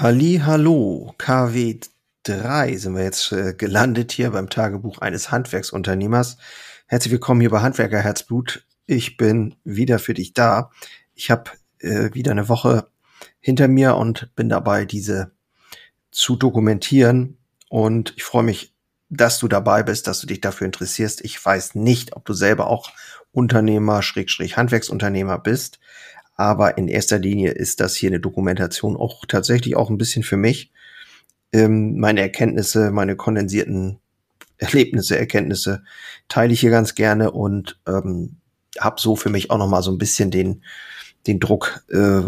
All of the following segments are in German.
Halli, hallo, KW 3 sind wir jetzt äh, gelandet hier beim Tagebuch eines Handwerksunternehmers. Herzlich willkommen hier bei Handwerker Herzblut. Ich bin wieder für dich da. Ich habe äh, wieder eine Woche hinter mir und bin dabei, diese zu dokumentieren. Und ich freue mich, dass du dabei bist, dass du dich dafür interessierst. Ich weiß nicht, ob du selber auch Unternehmer, Schrägstrich Handwerksunternehmer bist. Aber in erster Linie ist das hier eine Dokumentation auch tatsächlich auch ein bisschen für mich. Ähm, meine Erkenntnisse, meine kondensierten Erlebnisse, Erkenntnisse teile ich hier ganz gerne und ähm, habe so für mich auch noch mal so ein bisschen den den Druck, äh,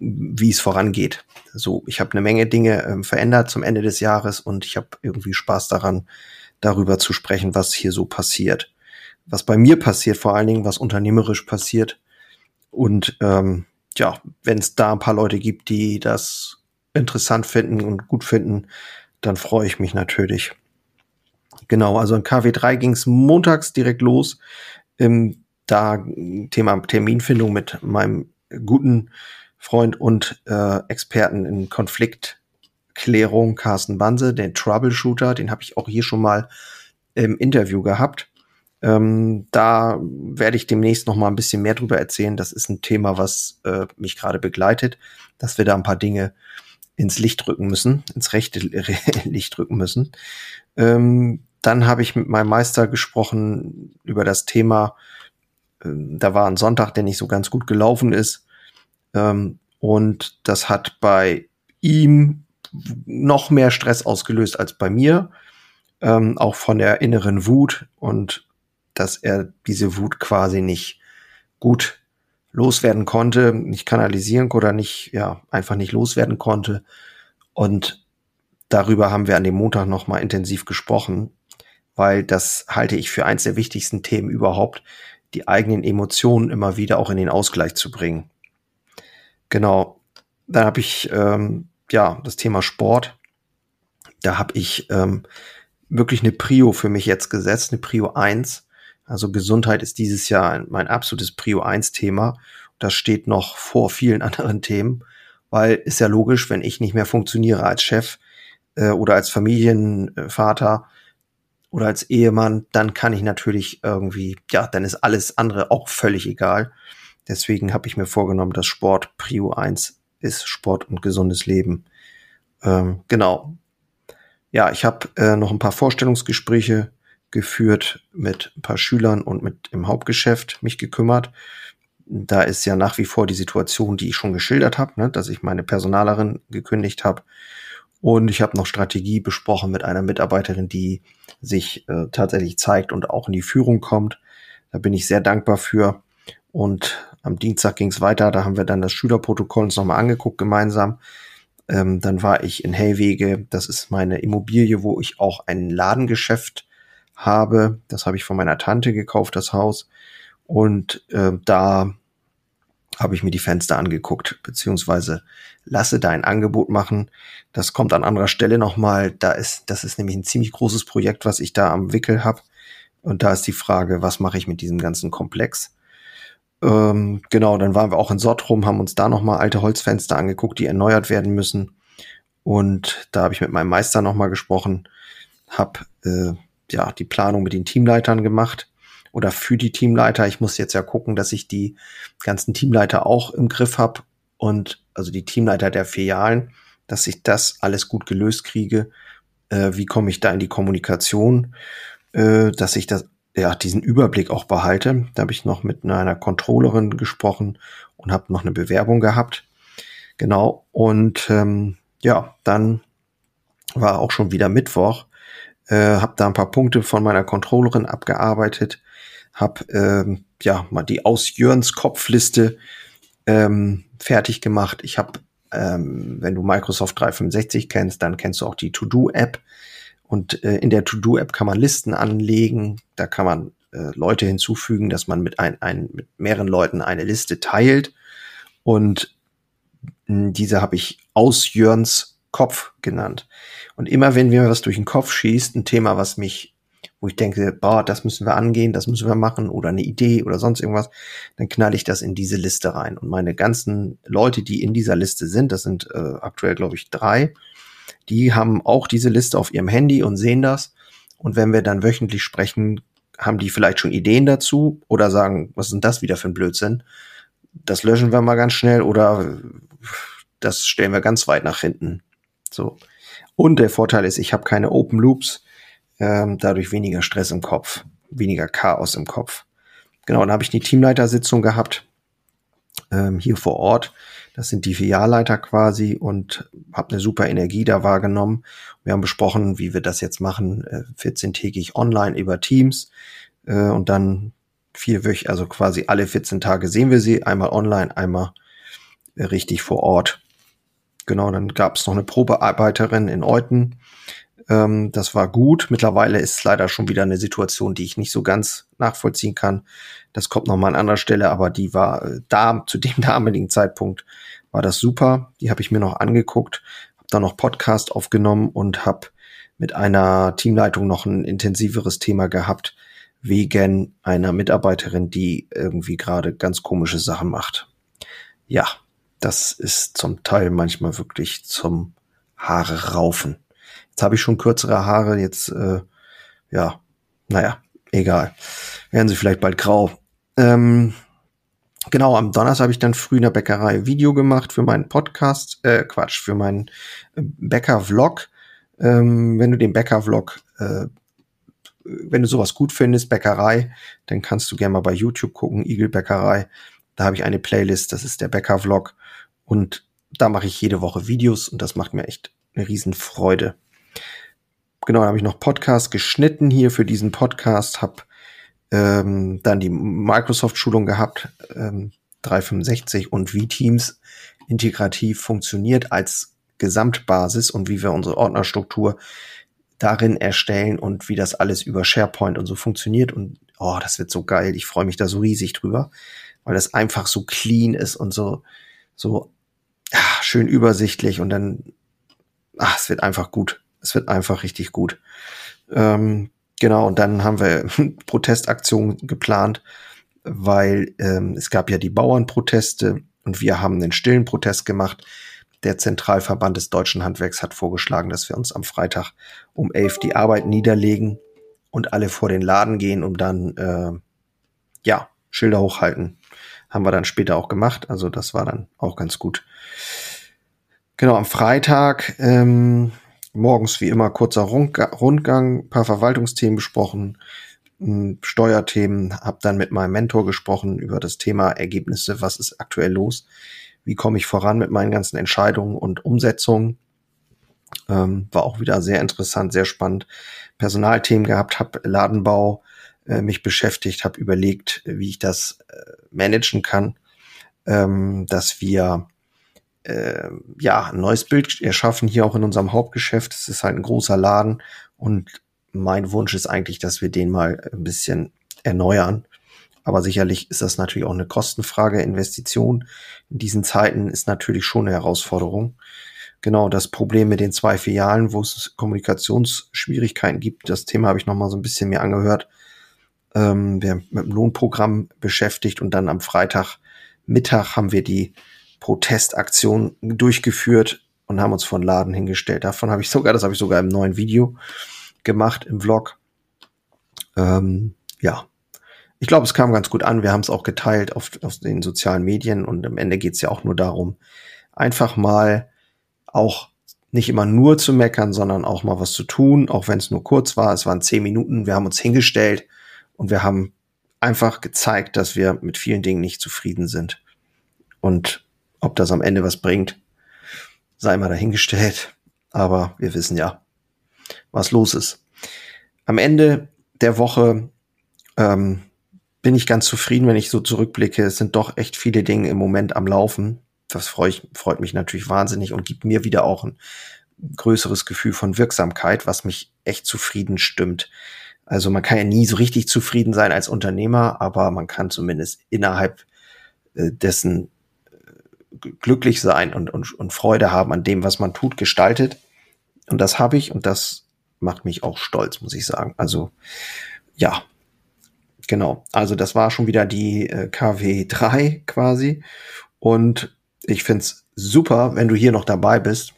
wie es vorangeht. So, ich habe eine Menge Dinge äh, verändert zum Ende des Jahres und ich habe irgendwie Spaß daran, darüber zu sprechen, was hier so passiert, was bei mir passiert, vor allen Dingen, was unternehmerisch passiert und ähm, ja, wenn es da ein paar Leute gibt, die das interessant finden und gut finden, dann freue ich mich natürlich. Genau, also in KW3 ging es montags direkt los. Ähm, da Thema Terminfindung mit meinem guten Freund und äh, Experten in Konfliktklärung, Carsten Banse, den Troubleshooter, den habe ich auch hier schon mal im Interview gehabt. Ähm, da werde ich demnächst noch mal ein bisschen mehr drüber erzählen. Das ist ein Thema, was äh, mich gerade begleitet, dass wir da ein paar Dinge ins Licht rücken müssen, ins rechte Licht rücken müssen. Ähm, dann habe ich mit meinem Meister gesprochen über das Thema. Äh, da war ein Sonntag, der nicht so ganz gut gelaufen ist. Ähm, und das hat bei ihm noch mehr Stress ausgelöst als bei mir. Ähm, auch von der inneren Wut und dass er diese Wut quasi nicht gut loswerden konnte, nicht kanalisieren oder nicht, ja, einfach nicht loswerden konnte. Und darüber haben wir an dem Montag nochmal intensiv gesprochen, weil das halte ich für eins der wichtigsten Themen überhaupt, die eigenen Emotionen immer wieder auch in den Ausgleich zu bringen. Genau. Dann habe ich ähm, ja das Thema Sport. Da habe ich ähm, wirklich eine Prio für mich jetzt gesetzt, eine Prio 1 also Gesundheit ist dieses Jahr mein absolutes Prio 1 Thema. Das steht noch vor vielen anderen Themen, weil ist ja logisch, wenn ich nicht mehr funktioniere als Chef äh, oder als Familienvater oder als Ehemann, dann kann ich natürlich irgendwie, ja, dann ist alles andere auch völlig egal. Deswegen habe ich mir vorgenommen, dass Sport Prio 1 ist, Sport und gesundes Leben. Ähm, genau. Ja, ich habe äh, noch ein paar Vorstellungsgespräche geführt mit ein paar Schülern und mit im Hauptgeschäft mich gekümmert. Da ist ja nach wie vor die Situation, die ich schon geschildert habe, ne, dass ich meine Personalerin gekündigt habe. Und ich habe noch Strategie besprochen mit einer Mitarbeiterin, die sich äh, tatsächlich zeigt und auch in die Führung kommt. Da bin ich sehr dankbar für. Und am Dienstag ging es weiter. Da haben wir dann das Schülerprotokoll uns nochmal angeguckt gemeinsam. Ähm, dann war ich in Hellwege. Das ist meine Immobilie, wo ich auch ein Ladengeschäft habe. Das habe ich von meiner Tante gekauft, das Haus. Und äh, da habe ich mir die Fenster angeguckt, beziehungsweise lasse da ein Angebot machen. Das kommt an anderer Stelle nochmal. Da ist, das ist nämlich ein ziemlich großes Projekt, was ich da am Wickel habe. Und da ist die Frage, was mache ich mit diesem ganzen Komplex? Ähm, genau, dann waren wir auch in Sottrum, haben uns da nochmal alte Holzfenster angeguckt, die erneuert werden müssen. Und da habe ich mit meinem Meister nochmal gesprochen, habe äh, ja, die Planung mit den Teamleitern gemacht oder für die Teamleiter. Ich muss jetzt ja gucken, dass ich die ganzen Teamleiter auch im Griff habe und also die Teamleiter der Filialen, dass ich das alles gut gelöst kriege. Äh, wie komme ich da in die Kommunikation, äh, dass ich das ja diesen Überblick auch behalte. Da habe ich noch mit einer Controllerin gesprochen und habe noch eine Bewerbung gehabt. Genau. Und ähm, ja, dann war auch schon wieder Mittwoch äh, habe da ein paar Punkte von meiner Controllerin abgearbeitet, habe ähm, ja mal die aus Jörns Kopfliste ähm, fertig gemacht. Ich habe, ähm, wenn du Microsoft 365 kennst, dann kennst du auch die To-Do-App. Und äh, in der To-Do-App kann man Listen anlegen, da kann man äh, Leute hinzufügen, dass man mit, ein, ein, mit mehreren Leuten eine Liste teilt. Und hm, diese habe ich aus Jörns Kopf genannt. Und immer wenn mir was durch den Kopf schießt, ein Thema, was mich wo ich denke, boah, das müssen wir angehen, das müssen wir machen oder eine Idee oder sonst irgendwas, dann knall ich das in diese Liste rein. Und meine ganzen Leute, die in dieser Liste sind, das sind äh, aktuell, glaube ich, drei, die haben auch diese Liste auf ihrem Handy und sehen das. Und wenn wir dann wöchentlich sprechen, haben die vielleicht schon Ideen dazu oder sagen, was ist denn das wieder für ein Blödsinn? Das löschen wir mal ganz schnell oder das stellen wir ganz weit nach hinten. So. Und der Vorteil ist, ich habe keine Open Loops, ähm, dadurch weniger Stress im Kopf, weniger Chaos im Kopf. Genau, dann habe ich die Teamleitersitzung gehabt, ähm, hier vor Ort. Das sind die Filialleiter quasi und habe eine super Energie da wahrgenommen. Wir haben besprochen, wie wir das jetzt machen, äh, 14-tägig online über Teams äh, und dann vier Wöch, also quasi alle 14 Tage sehen wir sie, einmal online, einmal äh, richtig vor Ort. Genau, dann gab es noch eine Probearbeiterin in Euten. Ähm, das war gut. Mittlerweile ist leider schon wieder eine Situation, die ich nicht so ganz nachvollziehen kann. Das kommt noch mal an anderer Stelle, aber die war äh, da zu dem damaligen Zeitpunkt war das super. Die habe ich mir noch angeguckt, habe dann noch Podcast aufgenommen und habe mit einer Teamleitung noch ein intensiveres Thema gehabt wegen einer Mitarbeiterin, die irgendwie gerade ganz komische Sachen macht. Ja, das ist zum Teil manchmal wirklich zum Haare raufen. Jetzt habe ich schon kürzere Haare, jetzt, äh, ja, naja, egal. Werden sie vielleicht bald grau. Ähm, genau, am Donnerstag habe ich dann früh in der Bäckerei Video gemacht für meinen Podcast, äh, Quatsch, für meinen äh, Bäcker-Vlog. Ähm, wenn du den Bäcker-Vlog, äh, wenn du sowas gut findest, Bäckerei, dann kannst du gerne mal bei YouTube gucken, Igel Bäckerei. Da habe ich eine Playlist, das ist der Bäcker-Vlog. Und da mache ich jede Woche Videos und das macht mir echt eine Riesenfreude. Genau, da habe ich noch Podcast geschnitten hier für diesen Podcast, habe ähm, dann die Microsoft-Schulung gehabt, ähm, 365 und wie Teams integrativ funktioniert als Gesamtbasis und wie wir unsere Ordnerstruktur darin erstellen und wie das alles über SharePoint und so funktioniert. Und oh, das wird so geil. Ich freue mich da so riesig drüber, weil das einfach so clean ist und so, so schön übersichtlich und dann, ach, es wird einfach gut. Es wird einfach richtig gut. Ähm, genau, und dann haben wir Protestaktionen geplant, weil ähm, es gab ja die Bauernproteste und wir haben einen stillen Protest gemacht. Der Zentralverband des deutschen Handwerks hat vorgeschlagen, dass wir uns am Freitag um elf die Arbeit niederlegen und alle vor den Laden gehen, um dann äh, ja Schilder hochhalten haben wir dann später auch gemacht. Also das war dann auch ganz gut. Genau, am Freitag ähm, morgens wie immer kurzer Rundgang, paar Verwaltungsthemen besprochen, hm, Steuerthemen, habe dann mit meinem Mentor gesprochen über das Thema Ergebnisse, was ist aktuell los, wie komme ich voran mit meinen ganzen Entscheidungen und Umsetzungen. Ähm, war auch wieder sehr interessant, sehr spannend. Personalthemen gehabt, habe Ladenbau äh, mich beschäftigt, habe überlegt, wie ich das äh, managen kann, ähm, dass wir äh, ja ein neues Bild erschaffen hier auch in unserem Hauptgeschäft. Es ist halt ein großer Laden und mein Wunsch ist eigentlich, dass wir den mal ein bisschen erneuern. Aber sicherlich ist das natürlich auch eine Kostenfrage. Investition in diesen Zeiten ist natürlich schon eine Herausforderung. Genau, das Problem mit den zwei Filialen, wo es Kommunikationsschwierigkeiten gibt, das Thema habe ich noch mal so ein bisschen mir angehört. Ähm, wir haben mit dem Lohnprogramm beschäftigt und dann am Freitagmittag haben wir die Protestaktion durchgeführt und haben uns von Laden hingestellt. Davon habe ich sogar, das habe ich sogar im neuen Video gemacht im Vlog. Ähm, ja, ich glaube, es kam ganz gut an. Wir haben es auch geteilt auf, auf den sozialen Medien und am Ende geht es ja auch nur darum, einfach mal auch nicht immer nur zu meckern, sondern auch mal was zu tun, auch wenn es nur kurz war. Es waren zehn Minuten. Wir haben uns hingestellt und wir haben einfach gezeigt, dass wir mit vielen Dingen nicht zufrieden sind. Und ob das am Ende was bringt, sei mal dahingestellt. Aber wir wissen ja, was los ist. Am Ende der Woche ähm, bin ich ganz zufrieden, wenn ich so zurückblicke. Es sind doch echt viele Dinge im Moment am Laufen. Das freut, freut mich natürlich wahnsinnig und gibt mir wieder auch ein größeres Gefühl von Wirksamkeit, was mich echt zufrieden stimmt. Also man kann ja nie so richtig zufrieden sein als Unternehmer, aber man kann zumindest innerhalb äh, dessen glücklich sein und, und, und Freude haben an dem, was man tut, gestaltet. Und das habe ich und das macht mich auch stolz, muss ich sagen. Also ja, genau. Also das war schon wieder die äh, KW3 quasi. Und ich find's super, wenn du hier noch dabei bist.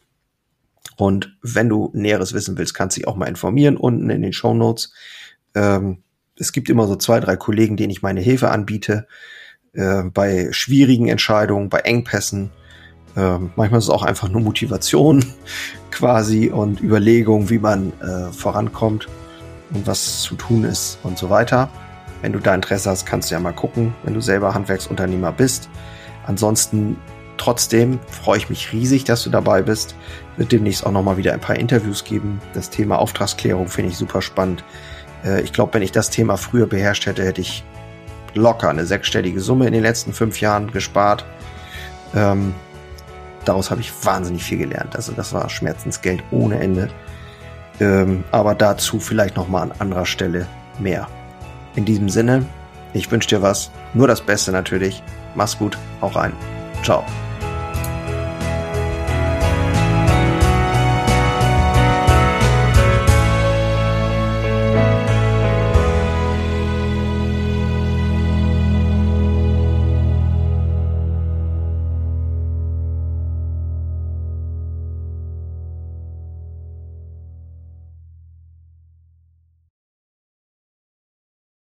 Und wenn du Näheres wissen willst, kannst du dich auch mal informieren unten in den Show Notes. Ähm, es gibt immer so zwei, drei Kollegen, denen ich meine Hilfe anbiete. Äh, bei schwierigen Entscheidungen, bei Engpässen. Äh, manchmal ist es auch einfach nur Motivation quasi und Überlegung, wie man äh, vorankommt und was zu tun ist und so weiter. Wenn du da Interesse hast, kannst du ja mal gucken, wenn du selber Handwerksunternehmer bist. Ansonsten trotzdem freue ich mich riesig, dass du dabei bist. Wird demnächst auch nochmal wieder ein paar Interviews geben. Das Thema Auftragsklärung finde ich super spannend. Äh, ich glaube, wenn ich das Thema früher beherrscht hätte, hätte ich locker eine sechsstellige Summe in den letzten fünf Jahren gespart. Ähm, daraus habe ich wahnsinnig viel gelernt. Also das war Schmerzensgeld ohne Ende. Ähm, aber dazu vielleicht nochmal an anderer Stelle mehr. In diesem Sinne, ich wünsche dir was. Nur das Beste natürlich. Mach's gut. Auch rein. Ciao.